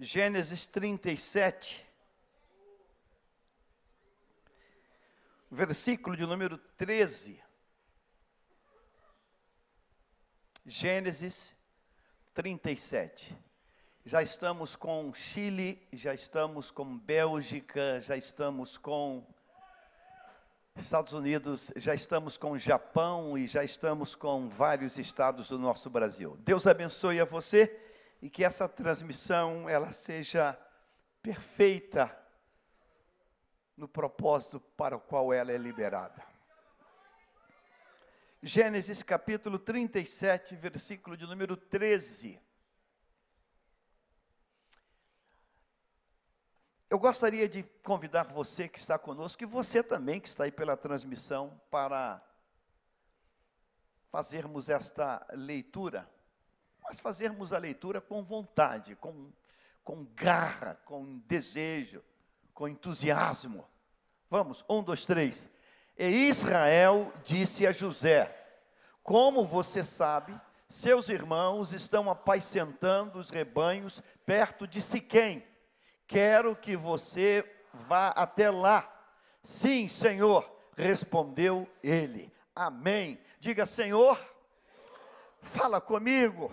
Gênesis 37, versículo de número 13. Gênesis 37. Já estamos com Chile, já estamos com Bélgica, já estamos com Estados Unidos, já estamos com Japão e já estamos com vários estados do nosso Brasil. Deus abençoe a você e que essa transmissão ela seja perfeita no propósito para o qual ela é liberada. Gênesis capítulo 37, versículo de número 13. Eu gostaria de convidar você que está conosco, e você também que está aí pela transmissão, para fazermos esta leitura, mas fazermos a leitura com vontade, com, com garra, com desejo, com entusiasmo. Vamos, um, dois, três. E Israel disse a José: Como você sabe, seus irmãos estão apacentando os rebanhos perto de Siquém Quero que você vá até lá. Sim, Senhor, respondeu ele. Amém. Diga, Senhor, fala comigo,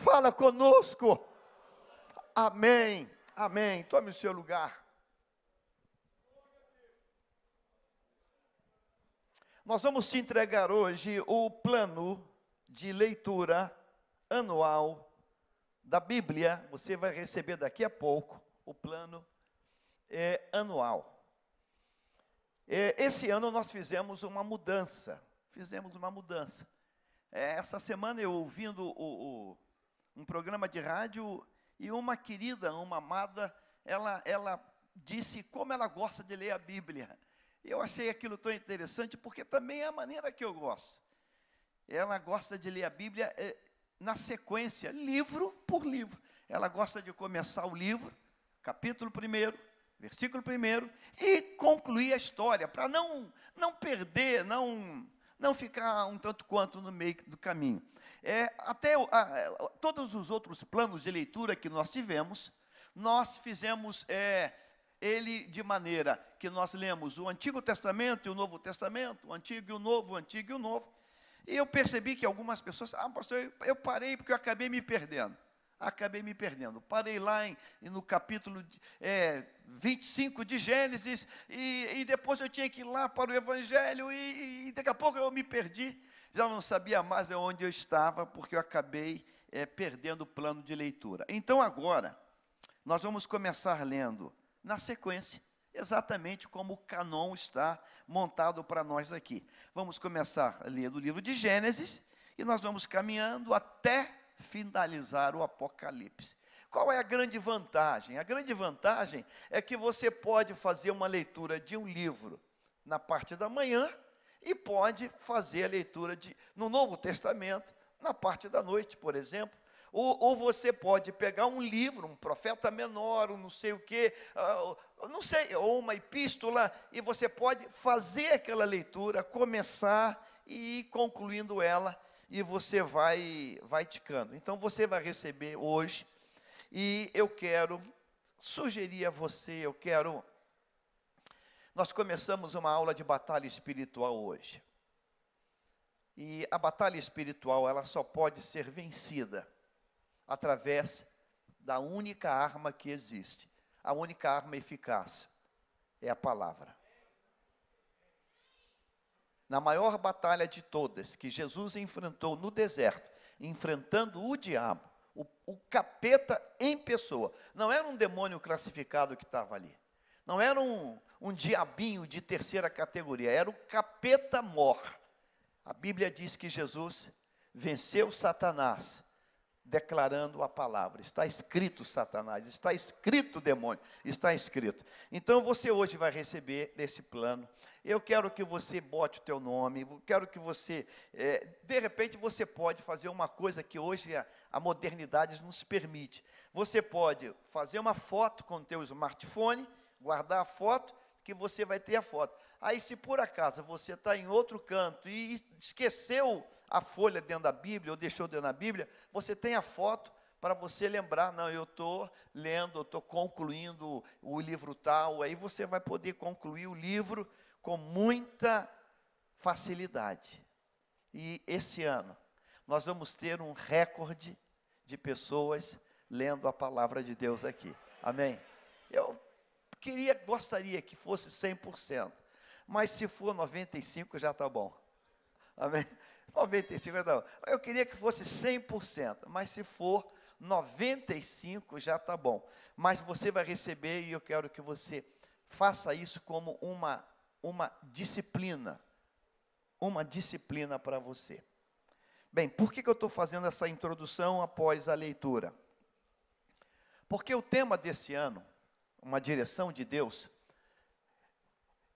fala conosco. Amém, amém. Tome o seu lugar. Nós vamos te entregar hoje o plano de leitura anual da Bíblia. Você vai receber daqui a pouco o plano é, anual. É, esse ano nós fizemos uma mudança. Fizemos uma mudança. É, essa semana eu ouvindo o, o, um programa de rádio e uma querida, uma amada, ela, ela disse como ela gosta de ler a Bíblia. Eu achei aquilo tão interessante porque também é a maneira que eu gosto. Ela gosta de ler a Bíblia é, na sequência, livro por livro. Ela gosta de começar o livro capítulo 1, versículo 1, e concluir a história, para não, não perder, não, não ficar um tanto quanto no meio do caminho. É, até a, todos os outros planos de leitura que nós tivemos, nós fizemos é, ele de maneira que nós lemos o Antigo Testamento e o Novo Testamento, o Antigo e o Novo, o Antigo e o Novo, e eu percebi que algumas pessoas, ah, pastor, eu, eu parei porque eu acabei me perdendo acabei me perdendo. Parei lá em, no capítulo é, 25 de Gênesis, e, e, depois eu tinha que ir lá para o Evangelho, e, e, daqui a pouco eu me perdi. Já não sabia mais onde eu estava, porque eu acabei é, perdendo o plano de leitura. Então agora, nós vamos começar lendo na sequência, exatamente como o canon está montado para nós aqui. Vamos começar a ler do livro de Gênesis, e nós vamos caminhando até finalizar o Apocalipse. Qual é a grande vantagem? A grande vantagem é que você pode fazer uma leitura de um livro na parte da manhã e pode fazer a leitura de, no Novo Testamento na parte da noite, por exemplo. Ou, ou, você pode pegar um livro, um profeta menor, um não sei o quê, uh, não sei, ou uma epístola, e você pode fazer aquela leitura, começar e ir concluindo ela e você vai, vai ticando. Então você vai receber hoje, e eu quero sugerir a você, eu quero. Nós começamos uma aula de batalha espiritual hoje. E a batalha espiritual, ela só pode ser vencida através da única arma que existe. A única arma eficaz é a palavra na maior batalha de todas, que Jesus enfrentou no deserto, enfrentando o diabo, o, o capeta em pessoa. Não era um demônio classificado que estava ali. Não era um, um diabinho de terceira categoria, era o capeta mor. A Bíblia diz que Jesus venceu Satanás declarando a palavra. Está escrito Satanás, está escrito demônio, está escrito. Então você hoje vai receber desse plano. Eu quero que você bote o teu nome, quero que você, é, de repente você pode fazer uma coisa que hoje a, a modernidade nos permite. Você pode fazer uma foto com o teu smartphone, guardar a foto, que você vai ter a foto. Aí se por acaso você está em outro canto e esqueceu a folha dentro da Bíblia, ou deixou dentro da Bíblia, você tem a foto para você lembrar, não, eu estou lendo, eu estou concluindo o livro tal, aí você vai poder concluir o livro com muita facilidade. E esse ano, nós vamos ter um recorde de pessoas lendo a palavra de Deus aqui. Amém? Eu queria, gostaria que fosse 100%, mas se for 95 já está bom. Amém? 95 não. Eu queria que fosse 100%, mas se for 95 já está bom. Mas você vai receber e eu quero que você faça isso como uma, uma disciplina. Uma disciplina para você. Bem, por que, que eu estou fazendo essa introdução após a leitura? Porque o tema desse ano, uma direção de Deus,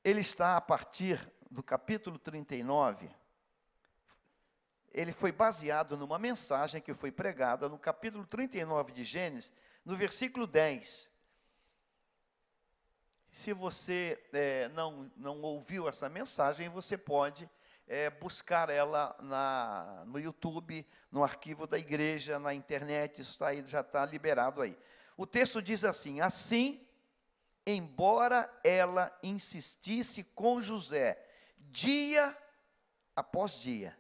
ele está a partir do capítulo 39 ele foi baseado numa mensagem que foi pregada no capítulo 39 de Gênesis, no versículo 10. Se você é, não, não ouviu essa mensagem, você pode é, buscar ela na, no YouTube, no arquivo da igreja, na internet, isso tá aí, já está liberado aí. O texto diz assim: Assim, embora ela insistisse com José, dia após dia,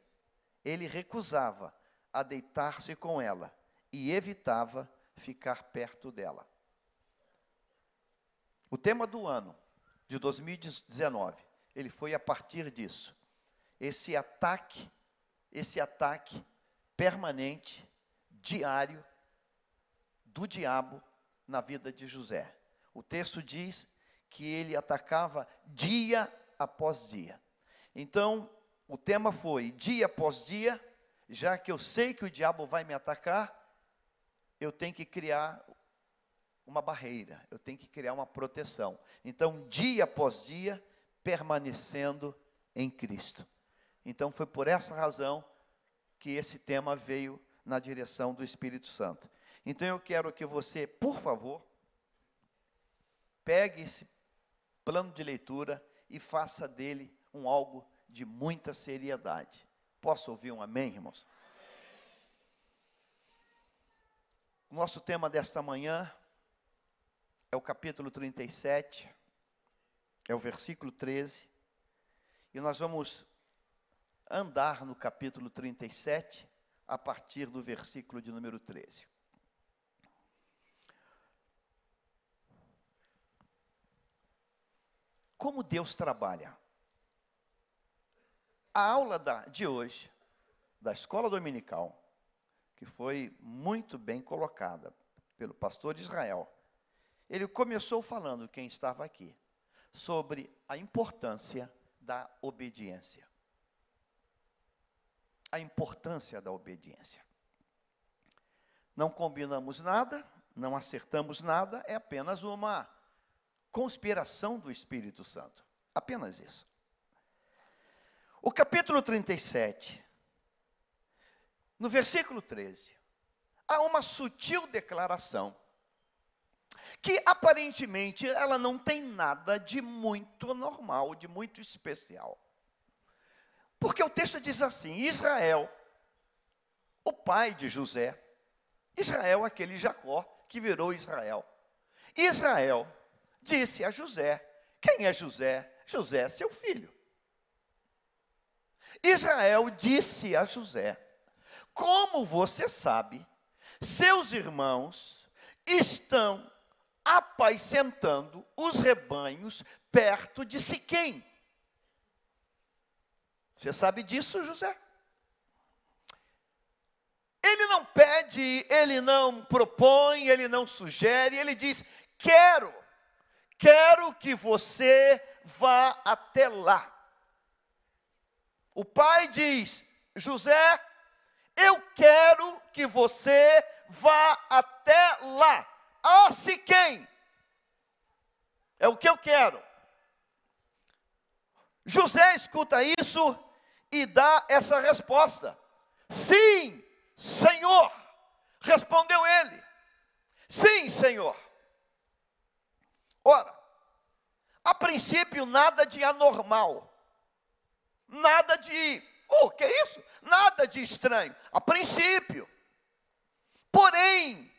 ele recusava a deitar-se com ela e evitava ficar perto dela. O tema do ano de 2019, ele foi a partir disso. Esse ataque, esse ataque permanente, diário do diabo na vida de José. O texto diz que ele atacava dia após dia. Então, o tema foi dia após dia, já que eu sei que o diabo vai me atacar, eu tenho que criar uma barreira, eu tenho que criar uma proteção. Então, dia após dia, permanecendo em Cristo. Então, foi por essa razão que esse tema veio na direção do Espírito Santo. Então, eu quero que você, por favor, pegue esse plano de leitura e faça dele um algo de muita seriedade. Posso ouvir um amém, irmãos? O nosso tema desta manhã é o capítulo 37, é o versículo 13, e nós vamos andar no capítulo 37 a partir do versículo de número 13. Como Deus trabalha? A aula da, de hoje, da escola dominical, que foi muito bem colocada pelo pastor Israel, ele começou falando, quem estava aqui, sobre a importância da obediência. A importância da obediência. Não combinamos nada, não acertamos nada, é apenas uma conspiração do Espírito Santo. Apenas isso. O capítulo 37, no versículo 13, há uma sutil declaração que aparentemente ela não tem nada de muito normal, de muito especial. Porque o texto diz assim: Israel, o pai de José, Israel, aquele Jacó que virou Israel. Israel disse a José: Quem é José? José é seu filho. Israel disse a José: Como você sabe, seus irmãos estão apacentando os rebanhos perto de Siquém. Você sabe disso, José? Ele não pede, ele não propõe, ele não sugere, ele diz: Quero, quero que você vá até lá. O pai diz: José, eu quero que você vá até lá, a Siquém. É o que eu quero. José escuta isso e dá essa resposta: Sim, Senhor. Respondeu ele: Sim, Senhor. Ora, a princípio nada de anormal Nada de, oh, que é isso? Nada de estranho. A princípio. Porém,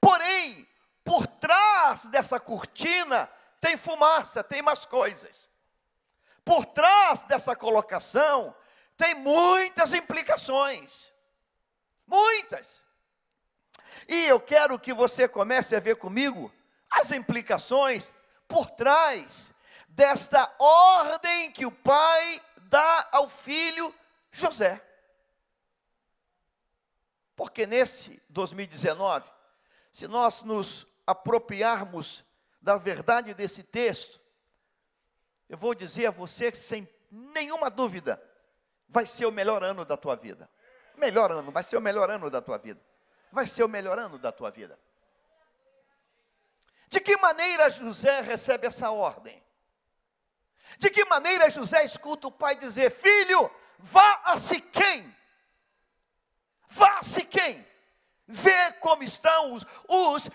porém, por trás dessa cortina tem fumaça, tem mais coisas. Por trás dessa colocação tem muitas implicações. Muitas. E eu quero que você comece a ver comigo as implicações por trás desta ordem que o pai dá ao filho José. Porque nesse 2019, se nós nos apropriarmos da verdade desse texto, eu vou dizer a você sem nenhuma dúvida, vai ser o melhor ano da tua vida. Melhor ano, vai ser o melhor ano da tua vida. Vai ser o melhor ano da tua vida. De que maneira José recebe essa ordem? De que maneira José escuta o pai dizer: Filho, vá a Siquém. Vá a Siquém. Vê como estão os, os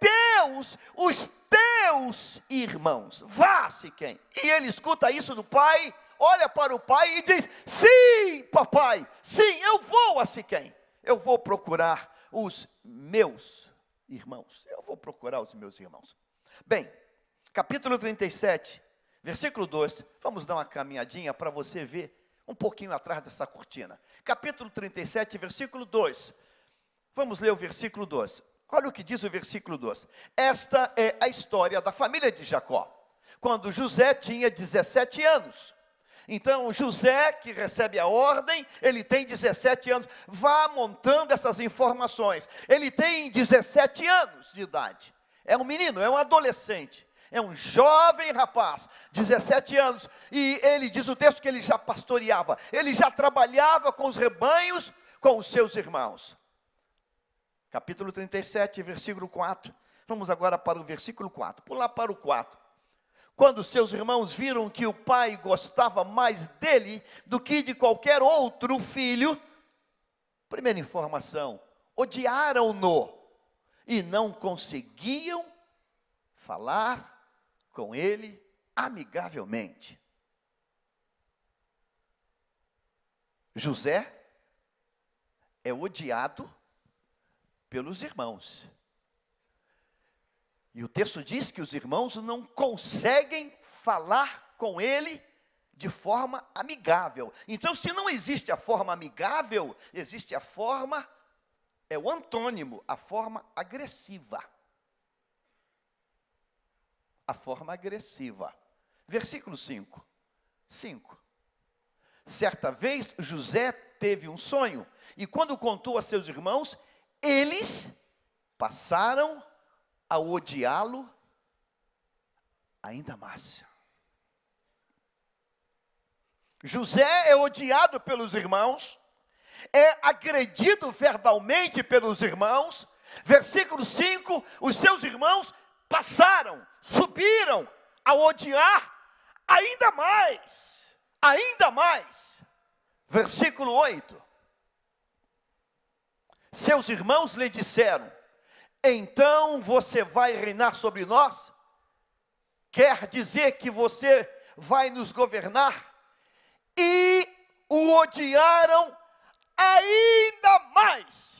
teus, os teus irmãos. Vá a Siquém. E ele escuta isso do pai, olha para o pai e diz: Sim, papai, sim, eu vou a Siquém. Eu vou procurar os meus irmãos. Eu vou procurar os meus irmãos. Bem, capítulo 37, versículo 2. Vamos dar uma caminhadinha para você ver um pouquinho atrás dessa cortina. Capítulo 37, versículo 2. Vamos ler o versículo 2. Olha o que diz o versículo 2. Esta é a história da família de Jacó. Quando José tinha 17 anos. Então, José, que recebe a ordem, ele tem 17 anos. Vá montando essas informações. Ele tem 17 anos de idade. É um menino, é um adolescente. É um jovem rapaz, 17 anos, e ele diz o texto que ele já pastoreava, ele já trabalhava com os rebanhos com os seus irmãos. Capítulo 37, versículo 4. Vamos agora para o versículo 4. Pular para o 4. Quando seus irmãos viram que o pai gostava mais dele do que de qualquer outro filho, primeira informação, odiaram-no e não conseguiam falar com ele amigavelmente. José é odiado pelos irmãos. E o texto diz que os irmãos não conseguem falar com ele de forma amigável. Então, se não existe a forma amigável, existe a forma, é o antônimo, a forma agressiva. A forma agressiva. Versículo 5. 5. Certa vez José teve um sonho, e quando contou a seus irmãos, eles passaram a odiá-lo ainda mais. José é odiado pelos irmãos, é agredido verbalmente pelos irmãos. Versículo 5: os seus irmãos passaram, subiram a odiar ainda mais, ainda mais. Versículo 8: seus irmãos lhe disseram: então você vai reinar sobre nós? Quer dizer que você vai nos governar? E o odiaram ainda mais.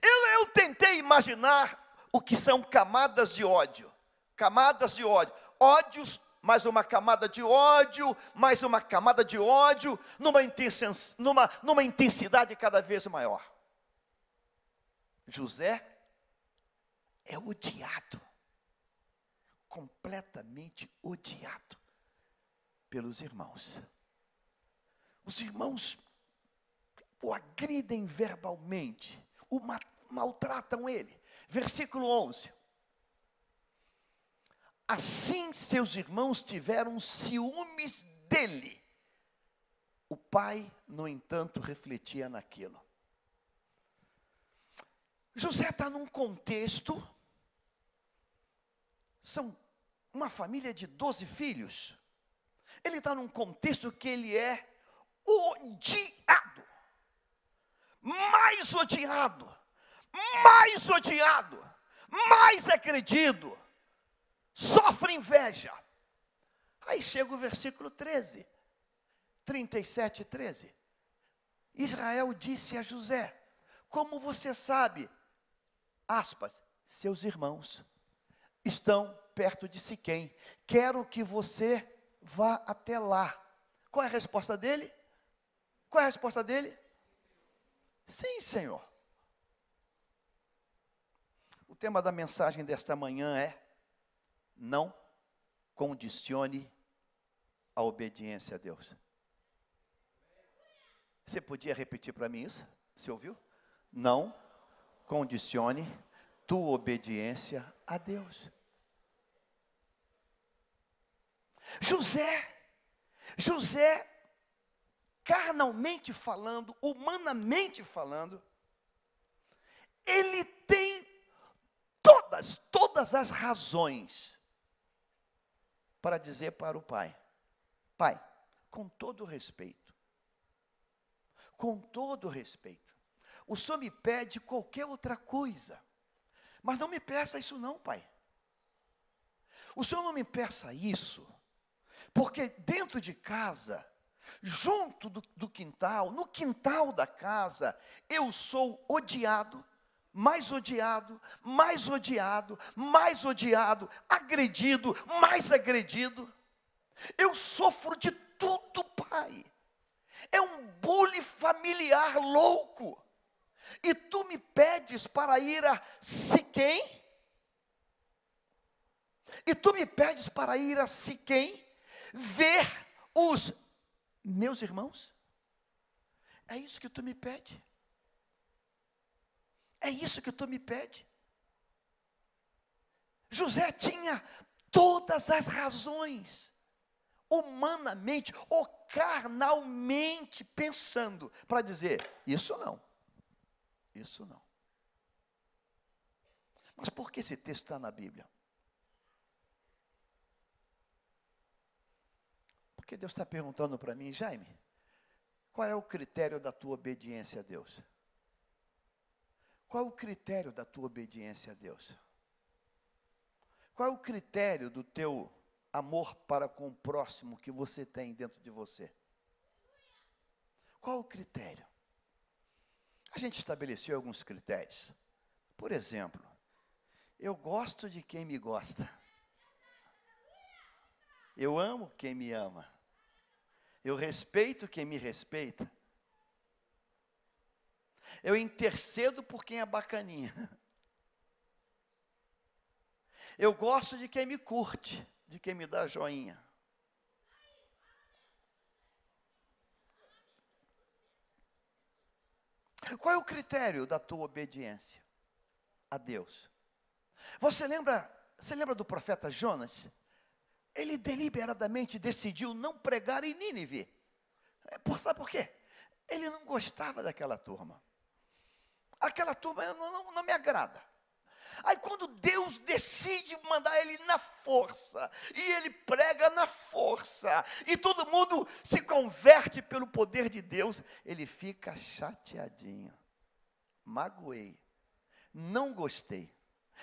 Eu, eu tentei imaginar o que são camadas de ódio. Camadas de ódio. Ódios mais uma camada de ódio, mais uma camada de ódio, numa, numa, numa intensidade cada vez maior. José é odiado, completamente odiado pelos irmãos. Os irmãos o agridem verbalmente, o maltratam ele. Versículo 11. Assim seus irmãos tiveram ciúmes dele. O pai, no entanto, refletia naquilo. José está num contexto, são uma família de 12 filhos. Ele está num contexto que ele é odiado, mais odiado, mais odiado, mais agredido, sofre inveja. Aí chega o versículo 13, 37, 13. Israel disse a José: Como você sabe? Aspas, seus irmãos estão perto de Siquém. Quero que você vá até lá. Qual é a resposta dele? Qual é a resposta dele? Sim, Senhor. O tema da mensagem desta manhã é: não condicione a obediência a Deus. Você podia repetir para mim isso? Você ouviu? Não condicione tua obediência a Deus. José, José, carnalmente falando, humanamente falando, ele tem todas, todas as razões para dizer para o pai: Pai, com todo respeito, com todo respeito, o senhor me pede qualquer outra coisa, mas não me peça isso, não, pai. O senhor não me peça isso, porque dentro de casa, junto do, do, quintal, no quintal da casa, eu sou odiado, mais odiado, mais odiado, mais odiado, agredido, mais agredido. Eu sofro de tudo, pai. É um bullying familiar louco. E tu me pedes para ir a Siquém? E tu me pedes para ir a Siquém ver os meus irmãos? É isso que tu me pede? É isso que tu me pede? José tinha todas as razões, humanamente ou carnalmente pensando, para dizer: Isso não, isso não. Mas por que esse texto está na Bíblia? Porque Deus está perguntando para mim, Jaime, qual é o critério da tua obediência a Deus? Qual é o critério da tua obediência a Deus? Qual é o critério do teu amor para com o próximo que você tem dentro de você? Qual é o critério? A gente estabeleceu alguns critérios. Por exemplo, eu gosto de quem me gosta. Eu amo quem me ama. Eu respeito quem me respeita. Eu intercedo por quem é bacaninha. Eu gosto de quem me curte, de quem me dá joinha. Qual é o critério da tua obediência a Deus? Você lembra, você lembra do profeta Jonas? Ele deliberadamente decidiu não pregar em Nínive. É, sabe por quê? Ele não gostava daquela turma aquela turma não, não, não me agrada. Aí quando Deus decide mandar ele na força, e ele prega na força, e todo mundo se converte pelo poder de Deus, ele fica chateadinho. Magoei. Não gostei.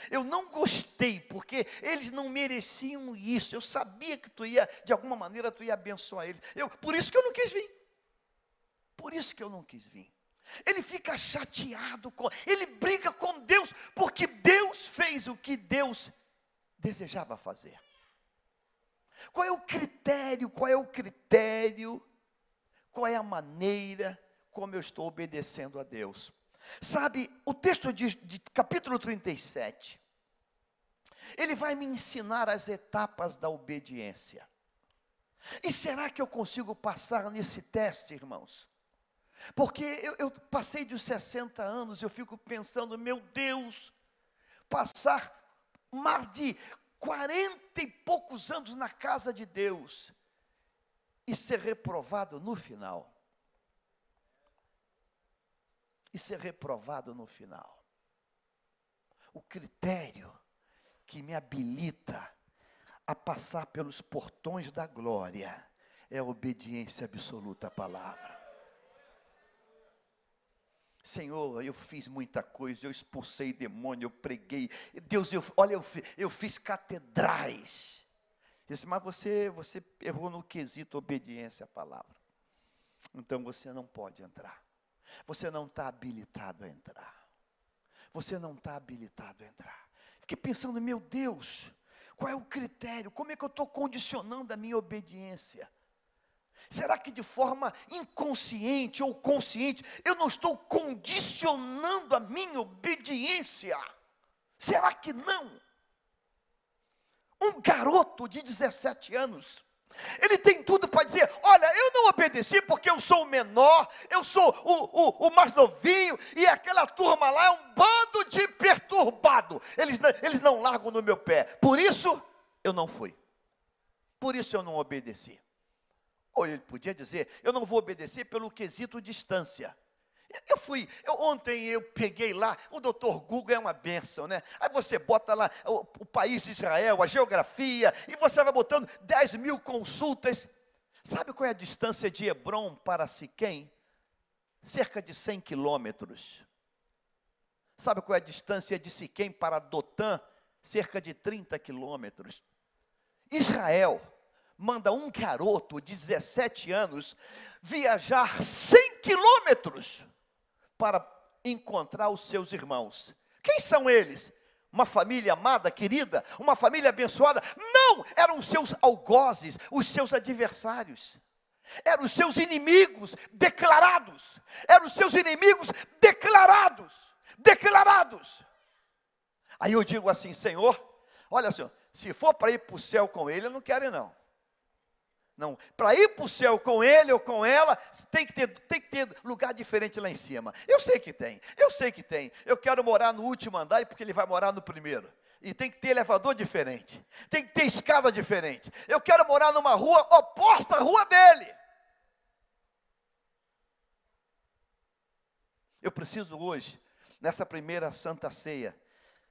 Eu não gostei, porque eles não mereciam isso. Eu sabia que tu ia, de alguma maneira, tu ia abençoar eles. Eu, por isso que eu não quis vir. Por isso que eu não quis vir. Ele fica chateado com, ele briga com Deus, porque Deus fez o que Deus desejava fazer. Qual é o critério? Qual é o critério? Qual é a maneira como eu estou obedecendo a Deus? Sabe, o texto de, de capítulo 37, ele vai me ensinar as etapas da obediência. E será que eu consigo passar nesse teste, irmãos? Porque eu, eu passei dos 60 anos, eu fico pensando, meu Deus, passar mais de 40 e poucos anos na casa de Deus e ser reprovado no final. E ser reprovado no final. O critério que me habilita a passar pelos portões da glória é a obediência absoluta à palavra. Senhor, eu fiz muita coisa, eu expulsei demônio, eu preguei. Deus, eu, olha, eu, eu fiz catedrais. Disse, mas você, você errou no quesito obediência à palavra. Então você não pode entrar. Você não está habilitado a entrar. você não está habilitado a entrar. Fiquei pensando, meu Deus, qual é o critério? Como é que eu estou condicionando a minha obediência? Será que de forma inconsciente ou consciente eu não estou condicionando a minha obediência? Será que não? Um garoto de 17 anos, ele tem tudo para dizer: olha, eu não obedeci porque eu sou o menor, eu sou o, o, o, mais novinho, e aquela turma lá é um bando de perturbado. Eles, eles não largam no meu pé. Por isso, eu não fui. Por isso eu não obedeci. Ou ele podia dizer: eu não vou obedecer pelo quesito distância. Eu fui, eu, ontem eu peguei lá, o doutor Google é uma benção, né? Aí você bota lá o, o, país de Israel, a geografia, e você vai botando 10 mil consultas. Sabe qual é a distância de Hebron para Siquém? Cerca de 100 quilômetros. Sabe qual é a distância de Siquém para Dotã? Cerca de 30 quilômetros. Israel manda um garoto de 17 anos viajar 100 quilômetros para encontrar os seus irmãos. Quem são eles? Uma família amada, querida, uma família abençoada? Não, eram os seus algozes, os seus adversários. Eram os seus inimigos declarados. Eram os seus inimigos declarados. Declarados. Aí eu digo assim, Senhor, olha Senhor, se for para ir para o céu com ele, eu não quero ir não. Não, para ir para o céu com ele ou com ela, tem que, ter, tem que ter lugar diferente lá em cima. Eu sei que tem, eu sei que tem. Eu quero morar no último andar porque ele vai morar no primeiro. E tem que ter elevador diferente, tem que ter escada diferente. Eu quero morar numa rua oposta à rua dele. Eu preciso hoje, nessa primeira santa ceia,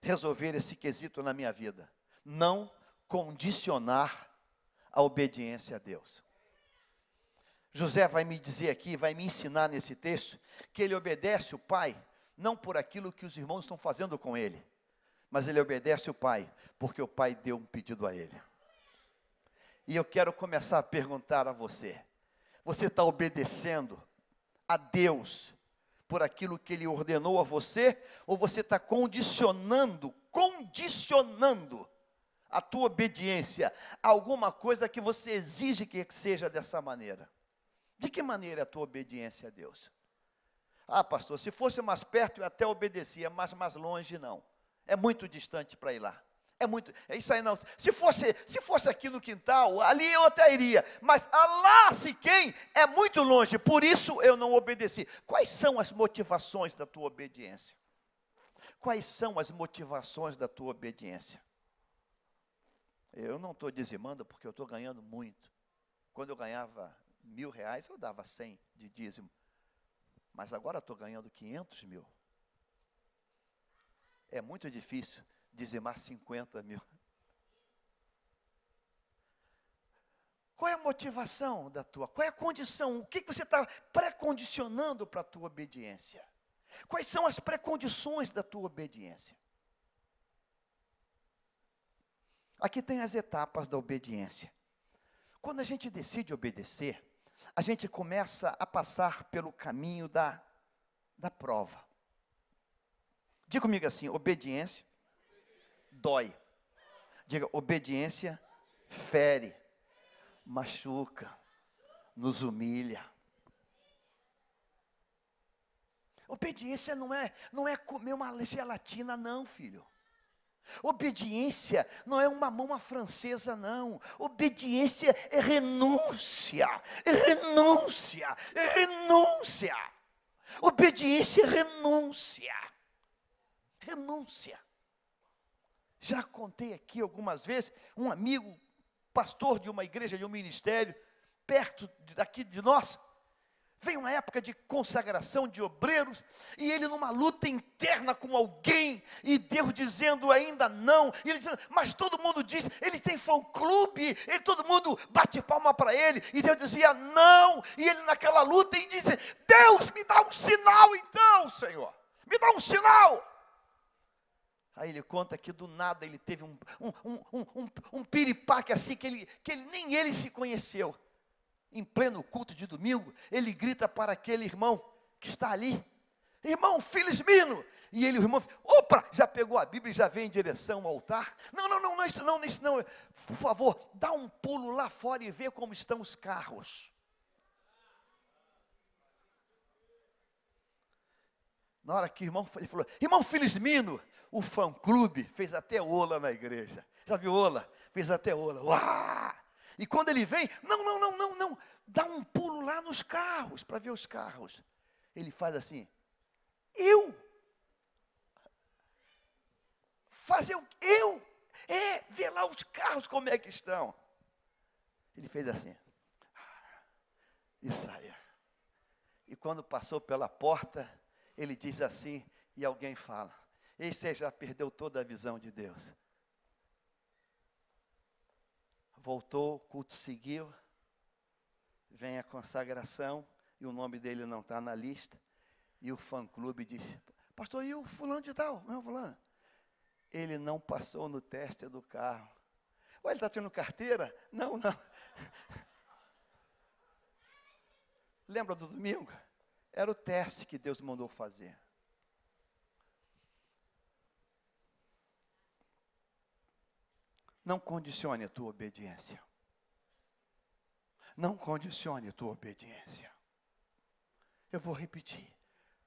resolver esse quesito na minha vida. Não condicionar a obediência a Deus. José vai me dizer aqui, vai me ensinar nesse texto, que ele obedece o pai, não por aquilo que os irmãos estão fazendo com ele, mas ele obedece o pai, porque o pai deu um pedido a ele. E eu quero começar a perguntar a você: você está obedecendo a Deus por aquilo que ele ordenou a você, ou você está condicionando, condicionando a tua obediência alguma coisa que você exige que seja dessa maneira. De que maneira é a tua obediência a Deus? Ah, pastor, se fosse mais perto eu até obedecia, mas mais longe não. É muito distante para ir lá. É muito, é isso aí não. Se fosse, se fosse aqui no quintal, ali eu até iria, mas lá se quem é muito longe, por isso eu não obedeci. Quais são as motivações da tua obediência? Quais são as motivações da tua obediência? Eu não estou dizimando porque eu estou ganhando muito. Quando eu ganhava mil reais, eu dava cem de dízimo. Mas agora estou ganhando 500 mil. É muito difícil dizimar 50 mil. Qual é a motivação da tua? Qual é a condição? O que, que você está pré-condicionando para a tua obediência? Quais são as pré-condições da tua obediência? Aqui tem as etapas da obediência. Quando a gente decide obedecer, a gente começa a passar pelo caminho da, da prova. Diga comigo assim: obediência dói. Diga, obediência fere, machuca, nos humilha. Obediência não é, não é comer uma gelatina, não, filho. Obediência não é uma mão à francesa, não. Obediência é renúncia, é renúncia, é renúncia. Obediência é renúncia. Renúncia. Já contei aqui algumas vezes, um amigo, pastor de uma igreja, de um ministério, perto daqui de nós, Vem uma época de consagração de obreiros, e ele numa luta interna com alguém, e Deus dizendo ainda não, e ele dizendo, mas todo mundo diz, ele tem fã-clube, ele todo mundo bate palma para ele, e Deus dizia não, e ele naquela luta, e disse, Deus me dá um sinal então, Senhor, me dá um sinal. Aí ele conta que do nada ele teve um, um, um, um, um, um piripaque assim, que, ele, que ele, nem ele se conheceu em pleno culto de domingo, ele grita para aquele irmão que está ali: Irmão Felismino. E ele, o irmão, opa, já pegou a Bíblia e já vem em direção ao altar. Não, não, não, não, isso não, isso não. Por favor, dá um pulo lá fora e vê como estão os carros. Na hora que o irmão ele falou, irmão Felismino, o fã-clube fez até ola na igreja. Já viu ola? Fez até ola. Uau! E quando ele vem, não, não, não, não, não, dá um pulo lá nos carros para ver os carros. Ele faz assim, eu? Fazer o eu? É, ver lá os carros como é que estão. Ele fez assim. E saia. E quando passou pela porta, ele diz assim, e alguém fala: Esse já perdeu toda a visão de Deus. Voltou, o culto seguiu, vem a consagração, e o nome dele não está na lista. E o fã-clube diz: Pastor, e o fulano de tal? Não, fulano. Ele não passou no teste do carro. Ué, ele está tendo carteira? Não, não. Lembra do domingo? Era o teste que Deus mandou fazer. Não condicione a tua obediência. Não condicione a tua obediência. Eu vou repetir.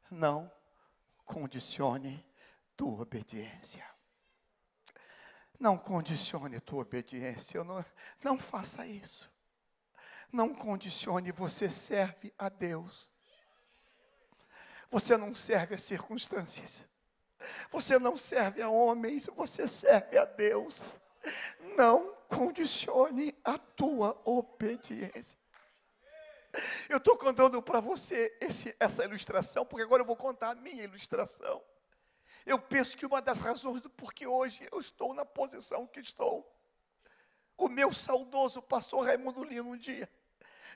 Não condicione tua obediência. Não condicione tua obediência. Não, não faça isso. Não condicione, você serve a Deus. Você não serve às circunstâncias. Você não serve a homens, você serve a Deus. Não condicione a tua obediência. Eu estou contando para você esse, essa ilustração, porque agora eu vou contar a minha ilustração. Eu penso que uma das razões do porquê hoje eu estou na posição que estou. O meu saudoso pastor Raimundo Lino um dia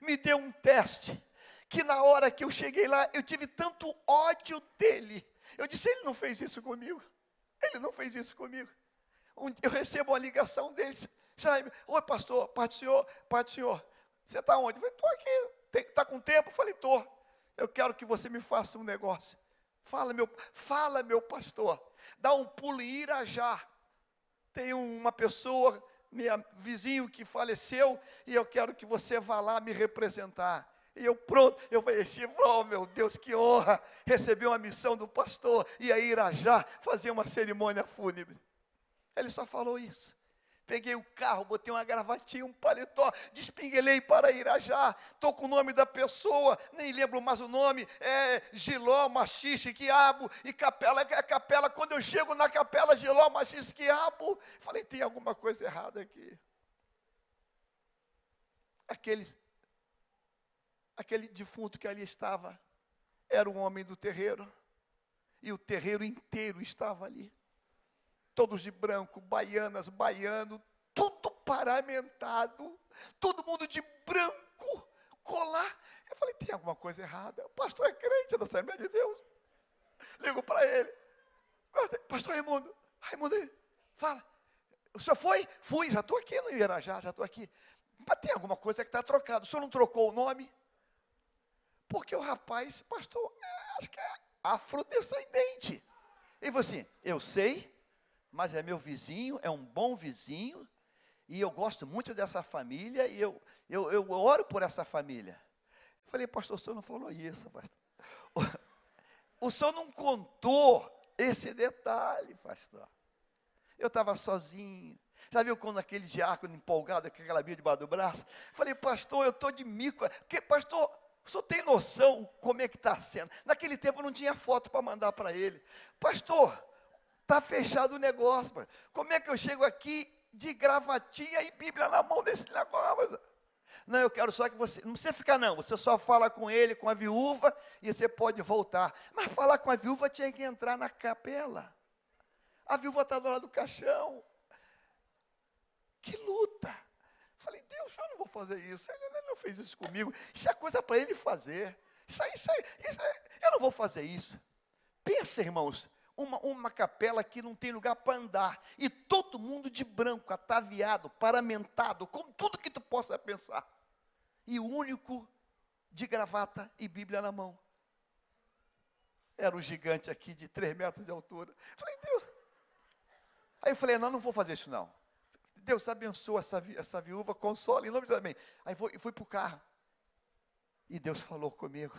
me deu um teste que na hora que eu cheguei lá, eu tive tanto ódio dele. Eu disse, ele não fez isso comigo. Ele não fez isso comigo. Um, eu recebo uma ligação dele, Jaime, oi pastor, pai do senhor, pai do senhor, você está onde? Eu falei, estou aqui, está com tempo? Eu falei, estou. Eu quero que você me faça um negócio. Fala, meu, fala, meu pastor. Dá um pulo em Irajá. Tem uma pessoa, meu vizinho que faleceu, e eu quero que você vá lá me representar. E eu pronto, eu falei, oh meu Deus, que honra, receber uma missão do pastor e aí Irajá fazer uma cerimônia fúnebre. Ele só falou isso. Peguei o carro, botei uma gravatinha, um paletó, despinguelei para Irajá. Estou com o nome da pessoa, nem lembro mais o nome. É Giló, Machixe, Quiabo e Capela. É capela. Quando eu chego na capela, Giló, Machixe, Quiabo, falei, tem alguma coisa errada aqui. Aqueles aquele defunto que ali estava era um homem do terreiro, e o terreiro inteiro estava ali. Todos de branco, baianas, baiano, tudo paramentado, todo mundo de branco, colar. Eu falei, tem alguma coisa errada. O pastor é crente da Assembleia de Deus. Ligo para ele. Pastor Raimundo, Raimundo, fala. O senhor foi? Fui, já estou aqui no Irajá, já estou aqui. Mas tem alguma coisa que está trocado. O senhor não trocou o nome? Porque o rapaz, pastor, é, acho que é afrodescendente. Ele falou assim: Eu sei, mas é meu vizinho, é um bom vizinho, e eu gosto muito dessa família, e eu, eu, eu oro por essa família. Eu falei, pastor, o senhor não falou isso, pastor. O, o senhor não contou esse detalhe, pastor. Eu estava sozinho. Já viu quando aquele diácono empolgado, aquela Bíblia debaixo do braço? Falei, pastor, eu estou de mico. Porque, pastor, o senhor tem noção como é que está sendo? Naquele tempo não tinha foto para mandar para ele. Pastor, está fechado o negócio. Como é que eu chego aqui de gravatinha e Bíblia na mão desse negócio? Não, eu quero só que você. Não precisa ficar, não. Você só fala com ele, com a viúva, e você pode voltar. Mas falar com a viúva tinha que entrar na capela. A viúva está do lado do caixão. Que luta! Falei, Deus, eu não vou fazer isso. Ele, ele não fez isso comigo. Isso é coisa para ele fazer. Isso aí, isso aí, isso aí, eu não vou fazer isso. Pensa, irmãos, uma, uma capela que não tem lugar para andar. E todo mundo de branco, ataviado, paramentado, com tudo que tu possa pensar. E o único de gravata e Bíblia na mão. Era um gigante aqui de 3 metros de altura. Falei, Deus. Aí eu falei, não, não vou fazer isso não. Deus abençoa essa, vi, essa viúva, consola, em nome de Deus, amém. Aí fui, fui para o carro. E Deus falou comigo.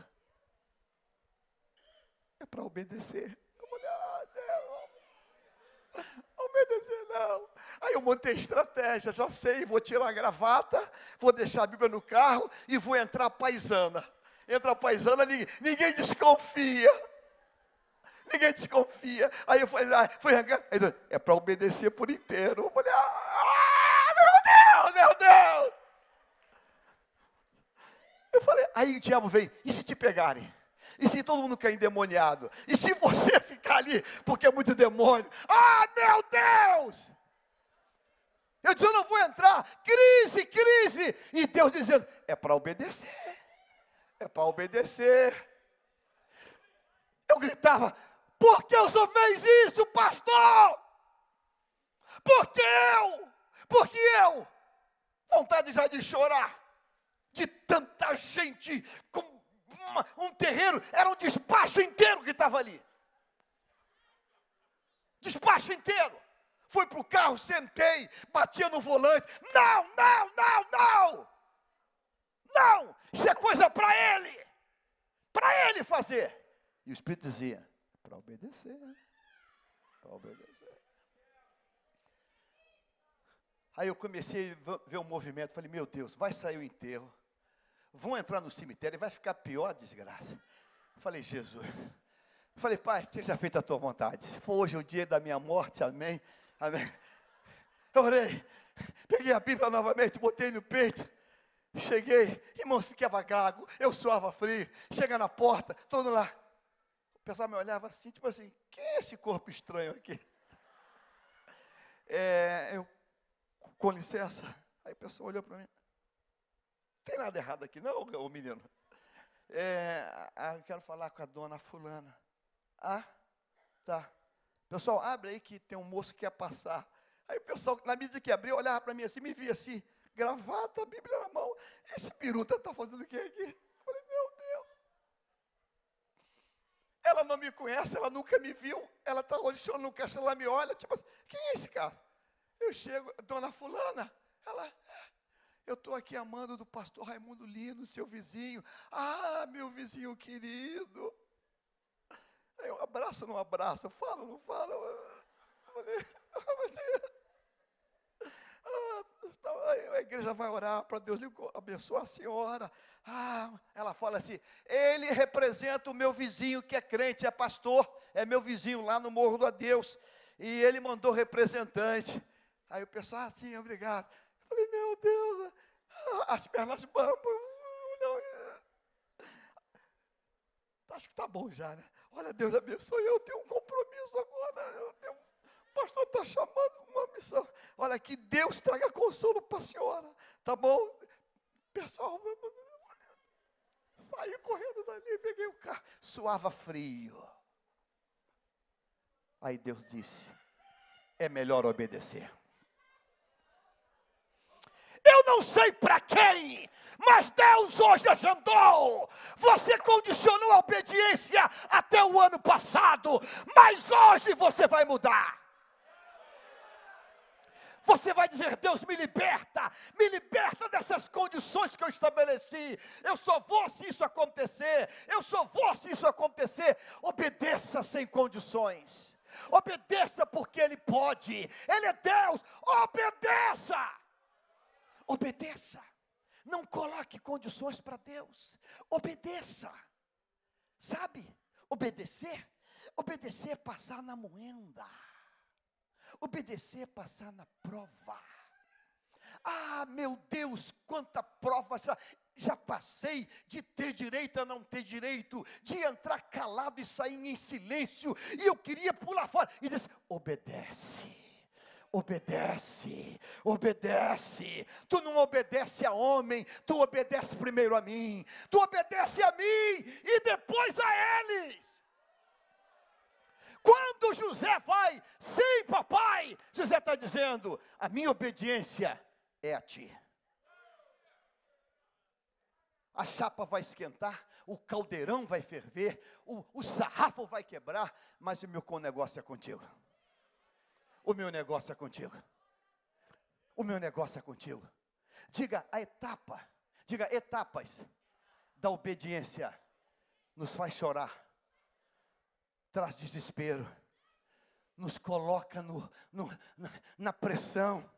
É para obedecer. Eu falei, ah, Deus, obedecer não. Aí eu montei estratégia, já sei, vou tirar a gravata, vou deixar a Bíblia no carro e vou entrar paisana. Entra paisana, ninguém, ninguém desconfia. Ninguém desconfia. Aí eu falei, ah, foi, é para obedecer por inteiro. Eu falei, ah, meu Deus, meu Deus. Eu falei, aí o diabo veio, e se te pegarem? E se todo mundo cair endemoniado? E se você ficar ali, porque é muito demônio? Ah, meu Deus! Eu disse, eu não vou entrar. Crise, crise. E Deus dizendo, é para obedecer. É para obedecer. Eu gritava, por que o senhor fez isso, pastor? Por que eu? Porque eu? Vontade já de chorar. De tanta gente com uma, um terreiro, era um despacho inteiro que estava ali. Despacho inteiro. Fui para o carro, sentei, batia no volante. Não, não, não, não! Não! Isso é coisa para ele! Para ele fazer. E o Espírito dizia: para obedecer. Para obedecer. Aí eu comecei a ver um movimento, falei, meu Deus, vai sair o enterro, vão entrar no cemitério e vai ficar pior a desgraça. Falei, Jesus. Falei, Pai, seja feita a tua vontade. Se for hoje o dia da minha morte, amém. Amém. Eu orei, peguei a Bíblia novamente, botei no peito. Cheguei, irmão, ficava gago, eu suava frio. Chega na porta, todo lá. O pessoal me olhava assim, tipo assim, que é esse corpo estranho aqui? É, eu, com licença. Aí o pessoal olhou para mim. Tem nada errado aqui, não, o menino. É, eu quero falar com a dona fulana. Ah, tá. Pessoal, abre aí que tem um moço que quer passar. Aí o pessoal, na medida que abriu, olhava para mim assim, me via assim, gravata, Bíblia na mão. Esse piruta está fazendo o que aqui? Eu falei, meu Deus. Ela não me conhece, ela nunca me viu. Ela está olhando no caixa, ela me olha, tipo assim, quem é esse cara? Eu chego, dona fulana, ela, eu estou aqui amando do pastor Raimundo Lino, seu vizinho. Ah, meu vizinho querido. Eu abraço ou não abraço? Eu falo ou não falo? Eu falei, ah, a igreja vai orar para Deus abençoar a senhora. Ah, ela fala assim: ele representa o meu vizinho que é crente, é pastor, é meu vizinho lá no Morro do Adeus. E ele mandou representante. Aí o pessoal, ah, sim, obrigado. Falei, meu Deus, as pernas bambam. Acho que está bom já, né? Olha, Deus abençoe. Eu tenho um compromisso agora. Eu tenho, o pastor está chamando uma missão. Olha, que Deus traga consolo para a senhora. Tá bom? Pessoal, saí correndo dali, peguei o carro. Suava frio. Aí Deus disse: é melhor obedecer. Eu não sei para quem, mas Deus hoje agendou. Você condicionou a obediência até o ano passado, mas hoje você vai mudar. Você vai dizer: Deus me liberta, me liberta dessas condições que eu estabeleci. Eu só vou se isso acontecer, eu só vou se isso acontecer. Obedeça sem condições, obedeça porque Ele pode, Ele é Deus, obedeça. Obedeça. Não coloque condições para Deus. Obedeça. Sabe? Obedecer. Obedecer é passar na moenda. Obedecer é passar na prova. Ah, meu Deus, quanta prova já, já passei de ter direito a não ter direito, de entrar calado e sair em silêncio, e eu queria pular fora, e disse: obedece obedece, obedece. Tu não obedece a homem, tu obedece primeiro a mim. Tu obedece a mim e depois a eles. Quando José vai, sim, papai, José está dizendo: a minha obediência é a ti. a chapa vai esquentar, o caldeirão vai ferver, o, o sarrafo vai quebrar, mas o meu negócio é contigo. O meu negócio é contigo. O meu negócio é contigo. Diga a etapa, diga etapas da obediência nos faz chorar, traz desespero, nos coloca no, no, na, na pressão.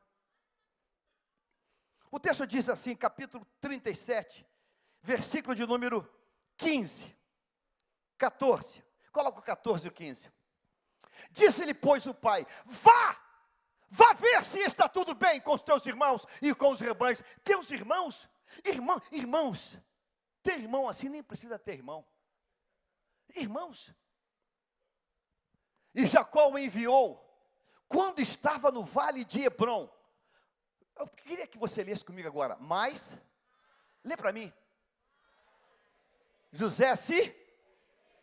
O texto diz assim, capítulo 37, versículo de número 15, 14. Coloca o 14 e o 15. Disse-lhe, pois, o pai: Vá, vá ver se está tudo bem com os teus irmãos e com os rebanhos. Teus irmãos, irmão, irmãos, ter irmão assim nem precisa ter irmão. Irmãos. E Jacó o enviou quando estava no vale de Hebron. Eu queria que você lesse comigo agora. Mas, lê para mim. José se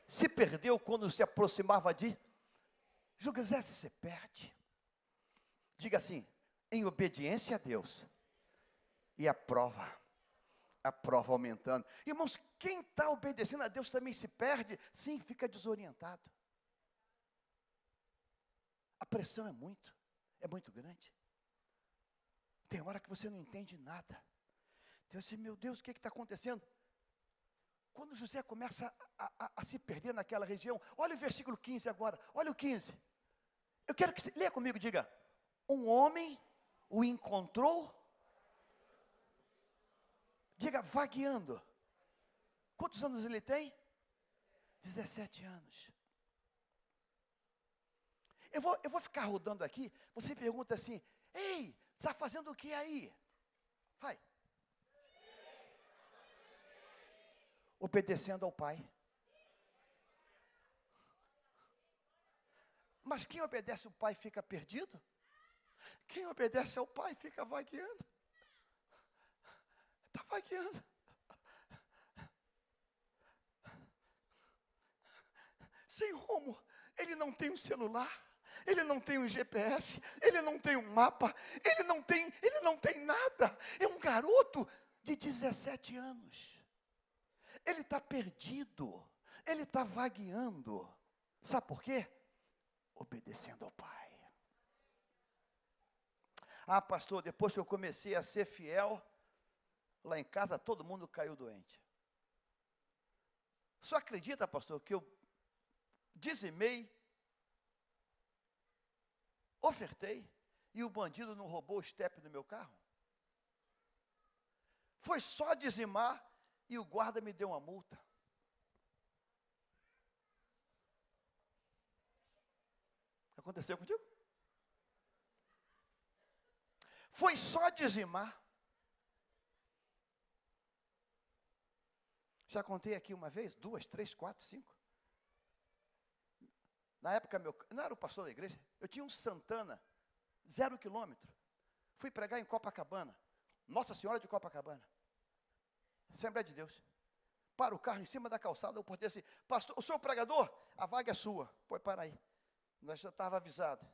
se perdeu quando se aproximava de José se perde. Diga assim, em obediência a Deus. E a prova, a prova aumentando. Irmãos, quem está obedecendo a Deus também se perde? Sim, fica desorientado. A pressão é muito, é muito grande. Tem hora que você não entende nada. Então, assim, meu Deus, o que está acontecendo? Quando José começa a, a, a, se perder naquela região, olha o versículo 15 agora, olha o 15. Eu quero que você leia comigo, diga: Um homem o encontrou, diga, vagueando. Quantos anos ele tem? 17 anos. Eu vou, eu vou ficar rodando aqui. Você pergunta assim: Ei, está fazendo o que aí? Vai. Obedecendo ao Pai. Mas quem obedece ao Pai fica perdido? Quem obedece ao Pai fica vagueando. Está vagueando. Sem rumo. Ele não tem um celular. Ele não tem um GPS, ele não tem um mapa, ele não tem, ele não tem nada. É um garoto de 17 anos. Ele está perdido, ele está vagueando. Sabe por quê? Obedecendo ao Pai. Ah, pastor, depois que eu comecei a ser fiel, lá em casa todo mundo caiu doente. Só acredita, pastor, que eu dizimei, ofertei, e o bandido não roubou o estepe do meu carro? Foi só dizimar e o guarda me deu uma multa. Aconteceu contigo? Foi só dizimar. Já contei aqui uma vez, duas, três, quatro, cinco. Na época, meu, não era o pastor da igreja, eu tinha um Santana, zero quilômetro. Fui pregar em Copacabana, Nossa Senhora de Copacabana. Assembleia de Deus. Para o carro em cima da calçada, o porteiro assim, pastor, o senhor pregador, a vaga é sua. Pode para aí. Nós já estava avisado.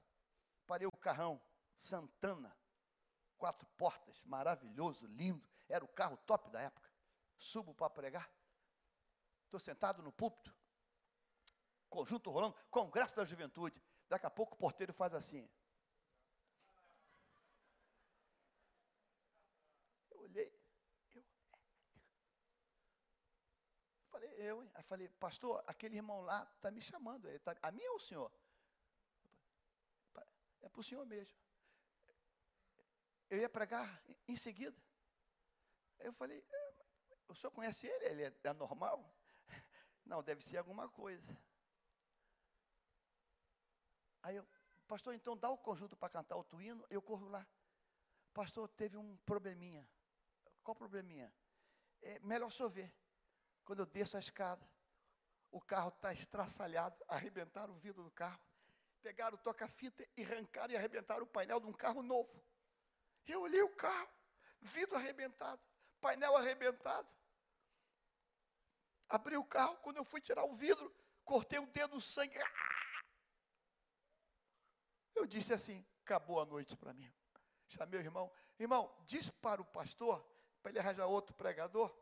Parei o carrão, Santana, quatro portas, maravilhoso, lindo. Era o carro top da época. Subo para pregar. Estou sentado no púlpito. Conjunto rolando, Congresso da Juventude. Daqui a pouco o porteiro faz assim. Eu, hein? Aí falei, pastor, aquele irmão lá está me chamando. Ele tá, a mim é o senhor? É para o senhor mesmo. Eu ia pregar em seguida. Eu falei, o senhor conhece ele? Ele é, é normal? Não, deve ser alguma coisa. Aí eu, pastor, então dá o conjunto para cantar o tuíno, eu corro lá. Pastor, teve um probleminha. Qual probleminha? É melhor chover. Quando eu desço a escada, o carro está estraçalhado, arrebentaram o vidro do carro, pegaram o toca-fita e arrancaram e arrebentaram o painel de um carro novo. Eu olhei o carro, vidro arrebentado, painel arrebentado. Abri o carro, quando eu fui tirar o vidro, cortei o dedo, o sangue. Eu disse assim: acabou a noite para mim. Chamei o irmão, irmão, diz para o pastor, para ele arranjar outro pregador,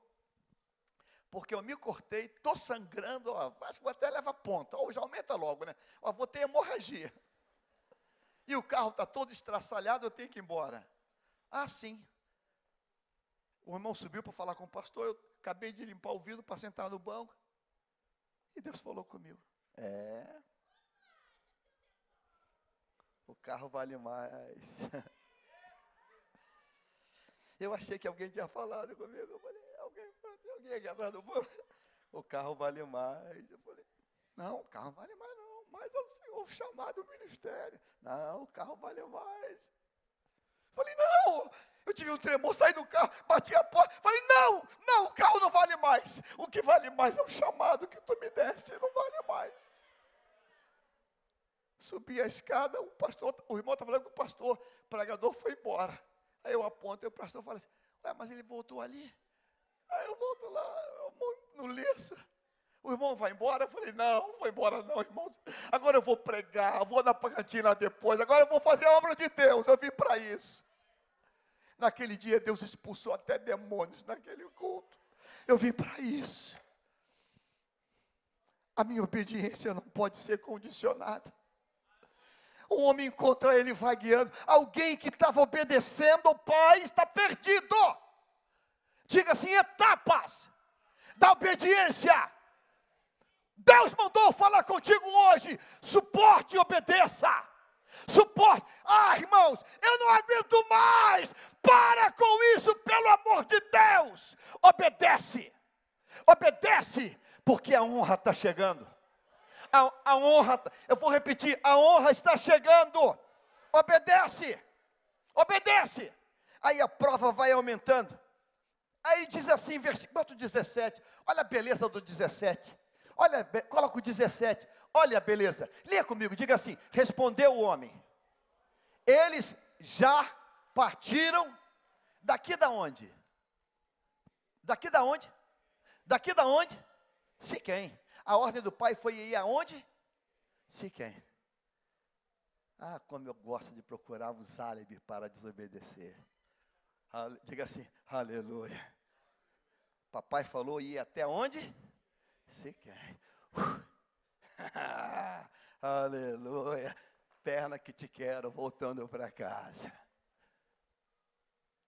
porque eu me cortei, estou sangrando, ó, acho que vou até levar ponta, ou já aumenta logo, né? Ó, vou ter hemorragia. E o carro está todo estraçalhado, eu tenho que ir embora. Ah, sim. O irmão subiu para falar com o pastor, eu acabei de limpar o vidro para sentar no banco. E Deus falou comigo. É. O carro vale mais. Eu achei que alguém tinha falado comigo. Eu falei, alguém, alguém aqui atrás do banco. O carro vale mais. Eu falei, não, o carro vale mais não. Mas é o Senhor chamado o ministério. Não, o carro vale mais. Falei, não, eu tive um tremor, saí do carro, bati a porta, falei, não, não, o carro não vale mais. O que vale mais é o chamado que tu me deste, não vale mais. Subi a escada, o pastor, o irmão estava falando com o pastor, o pregador foi embora. Aí eu aponto, e o pastor fala assim, ué, mas ele voltou ali? Aí eu volto lá, no liço. O irmão vai embora? Eu falei, não, não vou embora não, irmão. Agora eu vou pregar, vou na cantina depois, agora eu vou fazer a obra de Deus, eu vim para isso. Naquele dia Deus expulsou até demônios naquele culto. Eu vim para isso. A minha obediência não pode ser condicionada. O homem encontra ele vai guiando. Alguém que estava obedecendo ao Pai está perdido. Diga assim: etapas da obediência. Deus mandou falar contigo hoje. Suporte e obedeça. Suporte. Ah, irmãos, eu não aguento mais. Para com isso, pelo amor de Deus. Obedece. Obedece, porque a honra está chegando. A, a honra, eu vou repetir, a honra está chegando. Obedece. Obedece. Aí a prova vai aumentando. Aí diz assim, versículo 17. Olha a beleza do 17. Olha, coloca o 17. Olha a beleza. Leia comigo, diga assim: Respondeu o homem. Eles já partiram daqui da onde? Daqui da onde? Daqui da onde? Siquém. A ordem do pai foi ir aonde? Siquém. Ah, como eu gosto de procurar os álibis para desobedecer. Diga assim, aleluia. Papai falou ir até onde? Siquém. Uh. aleluia. Perna que te quero, voltando para casa.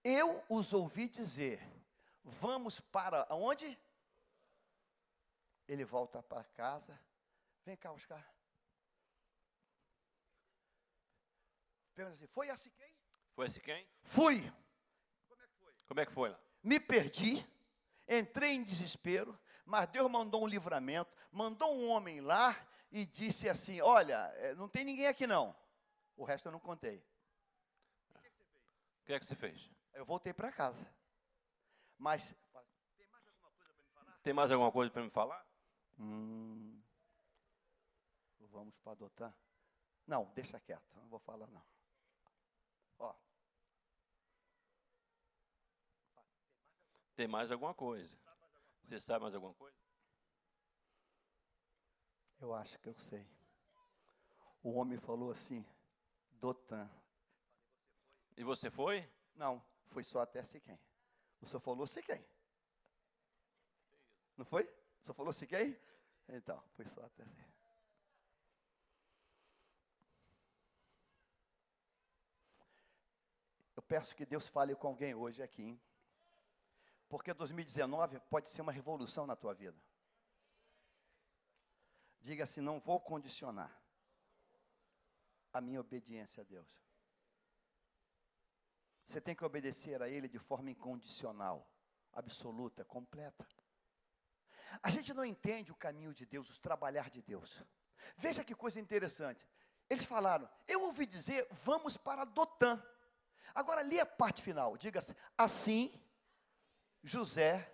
Eu os ouvi dizer: Vamos para onde? Ele volta para casa. Vem cá, Oscar. Pergunta assim: Foi a Siquém? Foi a Siquém? Fui. Como é que foi? Como é que foi lá? Me perdi, entrei em desespero, mas Deus mandou um livramento, mandou um homem lá e disse assim: Olha, é, não tem ninguém aqui não. O resto eu não contei. O que é que você fez? Eu voltei para casa. Mas tem mais alguma coisa para me falar? Hum, vamos para adotar? Não, deixa quieto, não vou falar não. Ó. Tem mais alguma coisa? Você sabe mais alguma coisa? Eu acho que eu sei. O homem falou assim, Dotan. E você foi? Não, foi só até Siquém. O senhor falou Siquém. Não foi? O senhor falou Siquém? Então, foi só até Eu peço que Deus fale com alguém hoje aqui, hein? Porque 2019 pode ser uma revolução na tua vida. Diga assim: não vou condicionar a minha obediência a Deus. Você tem que obedecer a Ele de forma incondicional, absoluta, completa. A gente não entende o caminho de Deus, o trabalhar de Deus. Veja que coisa interessante. Eles falaram, eu ouvi dizer, vamos para Dotã. Agora li a parte final, diga assim, assim José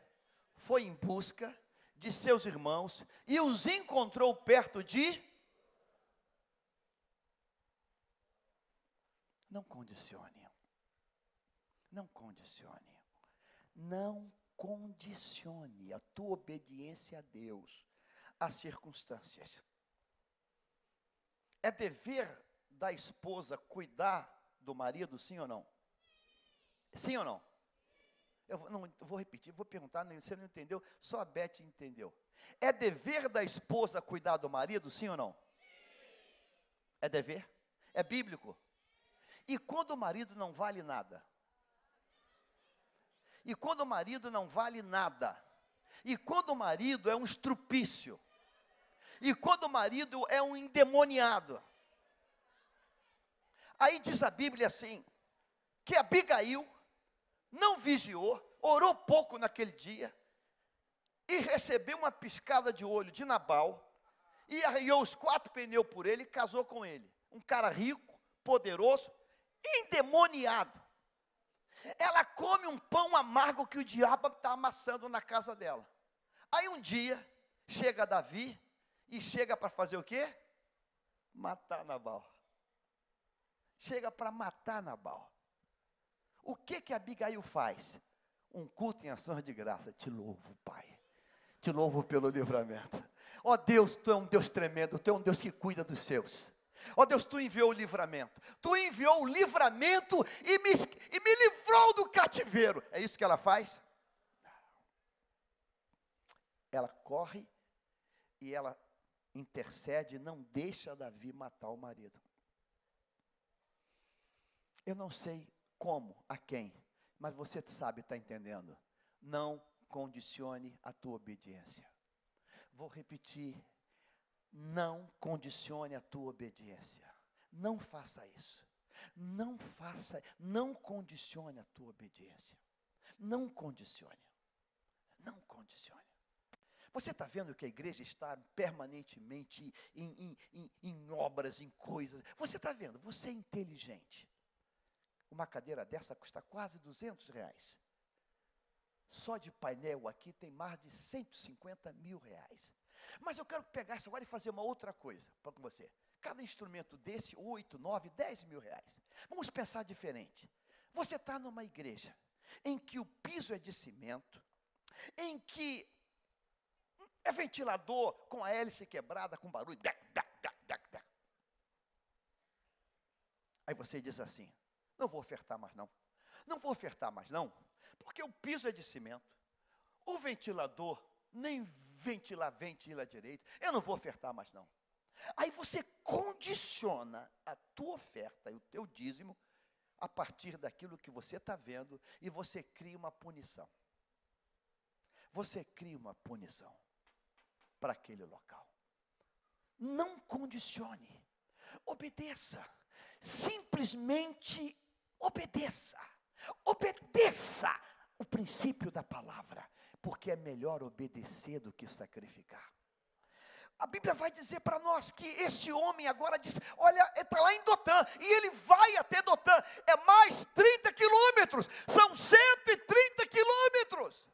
foi em busca de seus irmãos e os encontrou perto de Não condicione. Não condicione. Não condicione a tua obediência a Deus às circunstâncias. É dever da esposa cuidar do marido, sim ou não? Sim ou não? Eu vou- não vou repetir, vou perguntar, você não entendeu? Só a Beth entendeu. É dever da esposa cuidar do marido, sim ou não? É dever? É bíblico? E quando o marido não vale nada? E quando o marido não vale nada? E quando o marido é um estrupício? E quando o marido é um endemoniado? Aí diz a Bíblia assim: que Abigail não vigiou, orou pouco naquele dia, e recebeu uma piscada de olho de Nabal, e arriou os quatro pneus por ele e casou com ele. Um cara rico, poderoso, endemoniado. Ela come um pão amargo que o diabo está amassando na casa dela. Aí um dia, chega Davi e chega para fazer o quê? Matar Nabal. Chega para matar Nabal. O que que Abigail faz? Um culto em ações de graça. Te louvo, Pai. Te louvo pelo livramento. Ó Deus, tu é um Deus tremendo, tu é um Deus que cuida dos seus. Ó Deus, tu enviou o livramento. Tu enviou o livramento e me, e me livrou do cativeiro. É isso que ela faz? Ela corre e ela intercede não deixa Davi matar o marido. Eu não sei como, a quem, mas você sabe, está entendendo. Não condicione a tua obediência. Vou repetir. Não condicione a tua obediência. Não faça isso. Não faça, não condicione a tua obediência. Não condicione. Não condicione. Você está vendo que a igreja está permanentemente em, em, em, em obras, em coisas. Você está vendo? Você é inteligente. Uma cadeira dessa custa quase 200 reais. Só de painel aqui tem mais de 150 mil reais. Mas eu quero pegar isso agora e fazer uma outra coisa para com você. Cada instrumento desse, 8, 9, 10 mil reais. Vamos pensar diferente. Você está numa igreja em que o piso é de cimento, em que é ventilador com a hélice quebrada, com barulho. Aí você diz assim: não vou ofertar mais não. Não vou ofertar mais não, porque o piso é de cimento. O ventilador nem ventila, ventila direito. Eu não vou ofertar mais não. Aí você condiciona a tua oferta e o teu dízimo a partir daquilo que você está vendo e você cria uma punição. Você cria uma punição para aquele local. Não condicione, obedeça. Simplesmente obedeça. Obedeça o princípio da palavra, porque é melhor obedecer do que sacrificar. A Bíblia vai dizer para nós que este homem agora diz: Olha, está lá em Dotã, e ele vai até Dotã, é mais 30 quilômetros, são 130 quilômetros.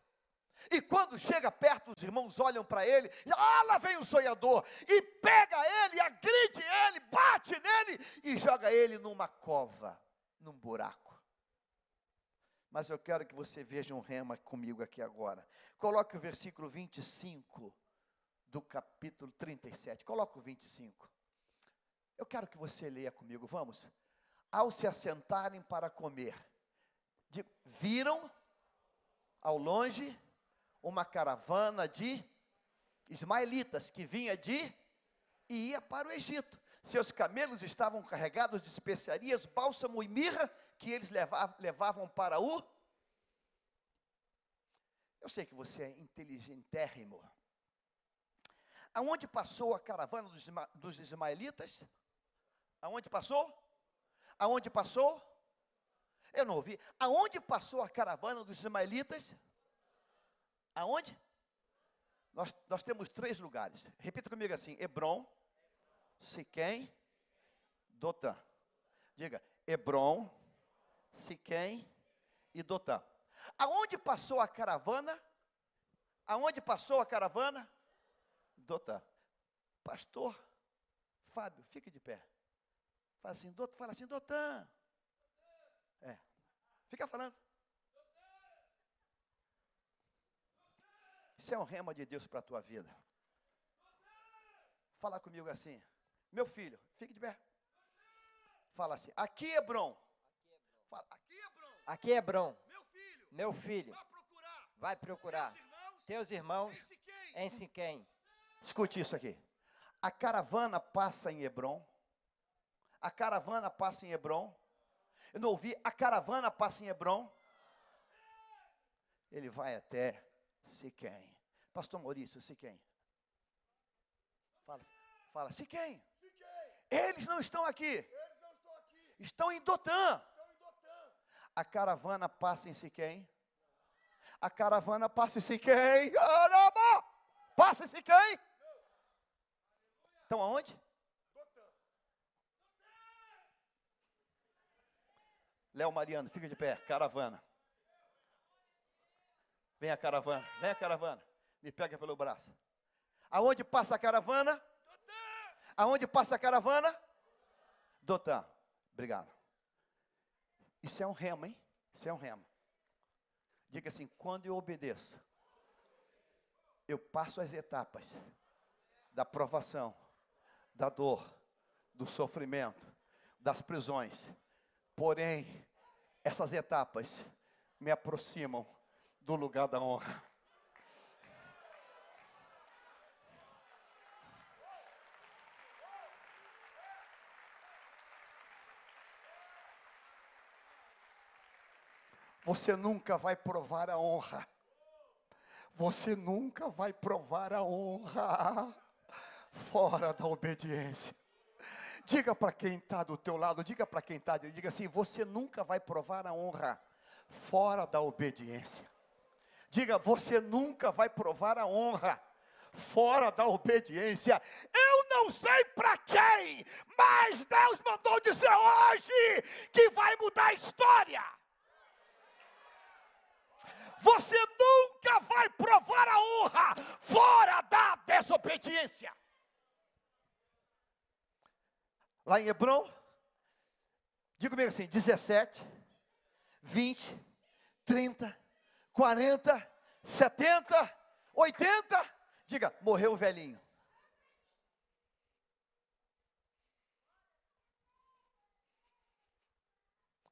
E quando chega perto, os irmãos olham para ele, ah, lá vem o sonhador, e pega ele, agride ele, bate nele e joga ele numa cova, num buraco. Mas eu quero que você veja um rema comigo aqui agora. Coloque o versículo 25 do capítulo 37. Coloca o 25. Eu quero que você leia comigo, vamos? Ao se assentarem para comer, viram ao longe uma caravana de ismaelitas que vinha de e ia para o Egito. Seus camelos estavam carregados de especiarias, bálsamo e mirra que eles leva- levavam para o. Eu sei que você é inteligentérrimo. Aonde passou a caravana dos, dos ismaelitas? Aonde passou? Aonde passou? Eu não ouvi. Aonde passou a caravana dos ismaelitas? Aonde? Nós, nós temos três lugares. Repita comigo assim: Hebron, Siquém, Dotã. Diga, Hebron, Siquém e Dotã. Aonde passou a caravana? Aonde passou a caravana? Dotã. Pastor Fábio, fique de pé. Fala assim, Dotã, fala assim, Dotã. É. Fica falando. Isso é um rema de Deus para a tua vida. Fala comigo assim, meu filho, fique de pé. Fala assim, aqui Hebron. Fala, aqui Hebron, Aqui é Hebron. meu filho, meu filho, vai procurar vai procurar teus irmãos teus irmãos em Siquém. em Siquém. Escute isso aqui. A caravana passa em Hebron. A caravana passa em Hebron. Eu não ouvi, a caravana passa em Hebron. Ele vai até Siquém. Pastor Maurício, Siquém. Fala, fala, Siquém. Eles não estão aqui. Estão em Dotã. A caravana passa em Siquém. A caravana passa em Siquém. Caramba! Passa em Siquém. Estão aonde? Léo Mariano, fica de pé. Caravana. Vem a caravana. Vem a caravana. Me pega pelo braço. Aonde passa a caravana? Aonde passa a caravana? Dotã. Obrigado. Isso é um remo, hein? Isso é um remo. Diga assim: quando eu obedeço, eu passo as etapas da provação, da dor, do sofrimento, das prisões. Porém, essas etapas me aproximam do lugar da honra. Você nunca vai provar a honra. Você nunca vai provar a honra fora da obediência. Diga para quem está do teu lado, diga para quem está, diga assim: você nunca vai provar a honra fora da obediência. Diga, você nunca vai provar a honra fora da obediência. Eu não sei para quem, mas Deus mandou dizer hoje que vai mudar a história. Você nunca vai provar a honra fora da desobediência. Lá em Hebron, diga comigo assim: 17, 20, 30, 40, 70, 80. Diga, morreu o velhinho.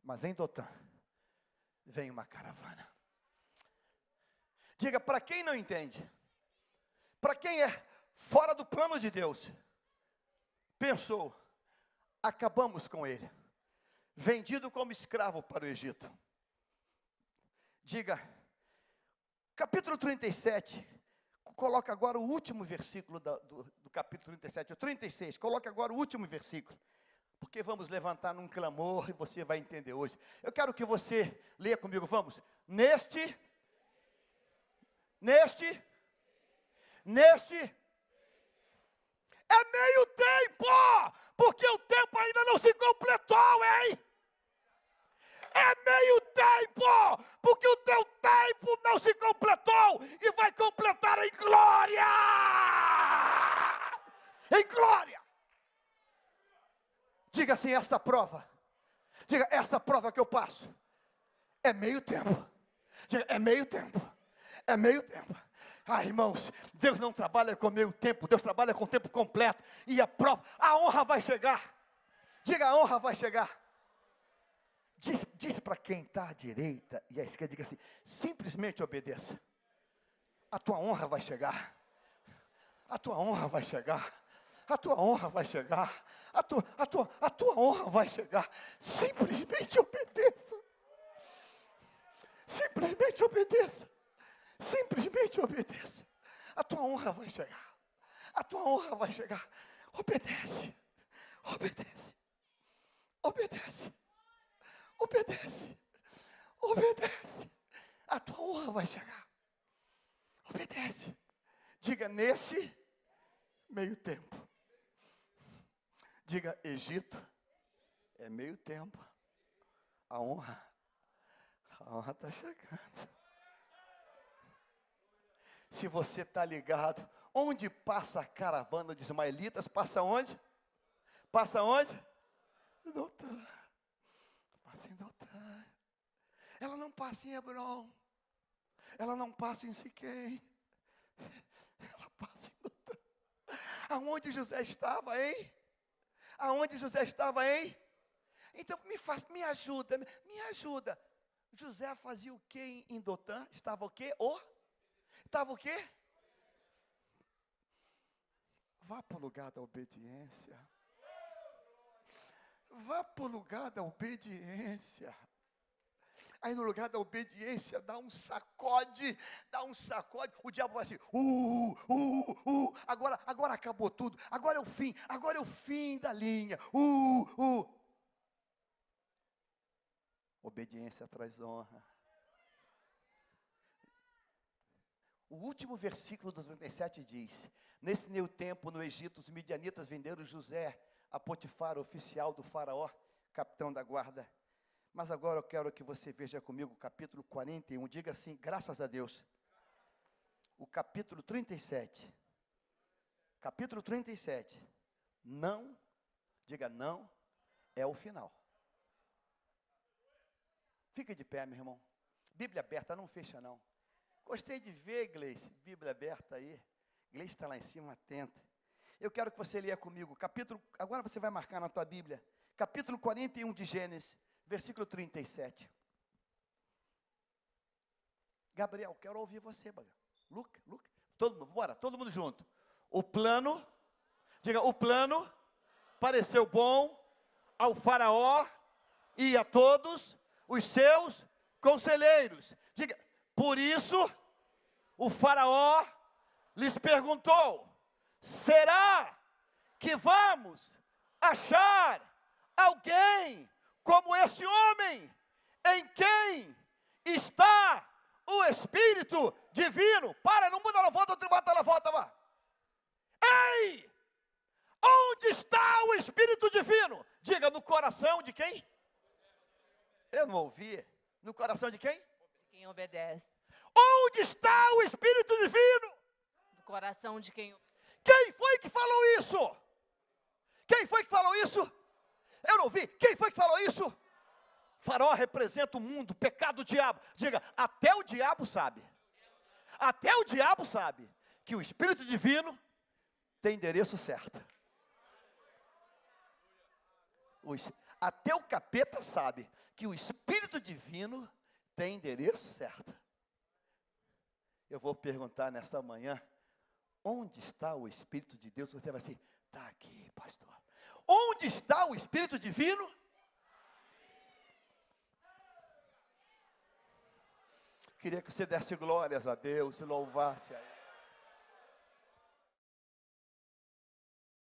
Mas em Dotã vem uma caravana. Diga para quem não entende, para quem é fora do plano de Deus, pensou, acabamos com ele, vendido como escravo para o Egito. Diga, capítulo 37, coloca agora o último versículo da- do, do capítulo 37, o 36, coloca agora o último versículo, porque vamos levantar num clamor e você vai entender hoje. Eu quero que você leia comigo, vamos. Neste, neste, neste, é meio tempo, porque o tempo ainda não se completou, hein? É meio tempo, porque o teu tempo não se completou e vai completar em glória. Em glória. Diga assim: esta prova, diga, esta prova que eu passo é meio tempo. Diga, é meio tempo. É meio tempo. Ah, irmãos, Deus não trabalha com meio tempo, Deus trabalha com tempo completo. E a prova, a honra vai chegar. Diga, a honra vai chegar. Diz, diz para quem está à direita e à esquerda, diga assim: simplesmente obedeça. A tua honra vai chegar. A tua honra vai chegar. A tua honra vai chegar. A tua, a tua, a tua honra vai chegar. Simplesmente obedeça. Simplesmente obedeça. Simplesmente obedeça. A tua honra vai chegar. A tua honra vai chegar. Obedece. Obedece. Obedece. Obedece. Obedece. A tua honra vai chegar. Obedece. Diga nesse meio tempo. Diga Egito é meio tempo. A honra. A honra está chegando. Se você está ligado, onde passa a caravana de ismaelitas? Passa onde? Passa onde? Dotã. Passa em Dotã. Ela não passa em Hebron. Ela não passa em Siquém. Ela passa em Dotã. Aonde José estava, hein? Aonde José estava, hein? Então me faz, me ajuda, me ajuda. José fazia o que em Dotã? Estava o quê? O? Estava o quê? Vá para o lugar da obediência. Vá para o lugar da obediência. Aí no lugar da obediência, dá um sacode, dá um sacode. O diabo vai assim, uh, uh, uh, agora, agora acabou tudo, agora é o fim, agora é o fim da linha, uh, uh. Obediência traz honra. O último versículo dos 97 diz: Nesse meio tempo, no Egito, os midianitas venderam José a Potifar, oficial do Faraó, capitão da guarda. Mas agora eu quero que você veja comigo o capítulo 41. Diga assim: graças a Deus. O capítulo 37. Capítulo 37. Não, diga não, é o final. Fica de pé, meu irmão. Bíblia aberta, não fecha não. Gostei de ver, Gleice, Bíblia aberta aí. Gleice está lá em cima, atenta. Eu quero que você leia comigo, capítulo, agora você vai marcar na tua Bíblia, capítulo 41 de Gênesis, versículo 37. Gabriel, quero ouvir você, Luca, Luca, todo mundo, bora, todo mundo junto. O plano, diga, o plano pareceu bom ao faraó e a todos os seus conselheiros. Diga, por isso o Faraó lhes perguntou: será que vamos achar alguém como esse homem em quem está o Espírito Divino? Para, não muda, ela volta, volta, ela volta, vá. Ei! Onde está o Espírito Divino? Diga, no coração de quem? Eu não ouvi. No coração de quem? Quem obedece. Onde está o Espírito Divino? No coração de quem Quem foi que falou isso? Quem foi que falou isso? Eu não vi. Quem foi que falou isso? Farol representa o mundo, pecado, o diabo. Diga, até o diabo sabe. Até o diabo sabe que o Espírito Divino tem endereço certo. Até o capeta sabe que o Espírito Divino tem endereço certo. Eu vou perguntar nesta manhã: onde está o Espírito de Deus? Você vai assim: está aqui, pastor. Onde está o Espírito Divino? Queria que você desse glórias a Deus e louvasse a Ele.